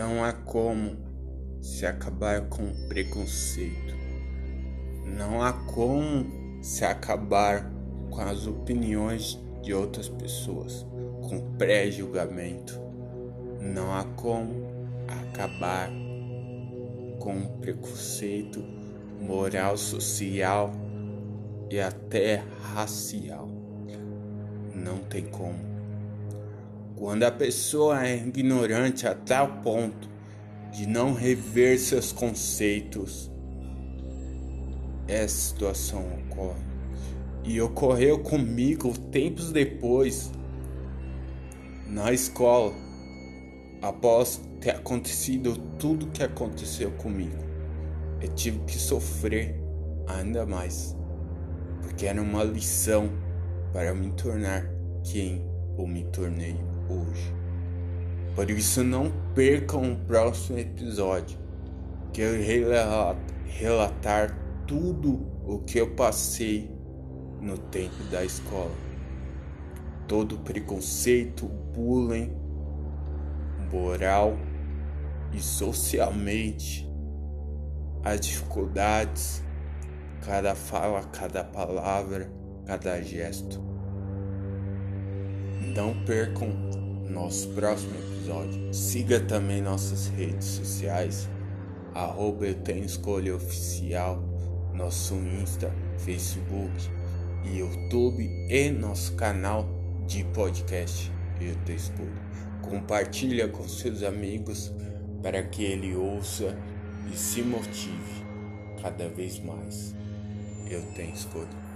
Não há como se acabar com preconceito. Não há como se acabar com as opiniões de outras pessoas, com pré-julgamento. Não há como acabar com preconceito moral, social e até racial. Não tem como. Quando a pessoa é ignorante a tal ponto de não rever seus conceitos, essa situação ocorre. E ocorreu comigo tempos depois, na escola, após ter acontecido tudo que aconteceu comigo. Eu tive que sofrer ainda mais, porque era uma lição para me tornar quem eu me tornei hoje. Por isso não percam o próximo episódio, que eu relatar tudo o que eu passei no tempo da escola. Todo preconceito, bullying, moral e socialmente as dificuldades, cada fala, cada palavra, cada gesto. Não percam nosso próximo episódio. Siga também nossas redes sociais, arroba eu tenho escolha oficial, nosso Insta, Facebook YouTube e nosso canal de podcast Eu Tenho Escolha. Compartilha com seus amigos para que ele ouça e se motive cada vez mais. Eu tenho escolha.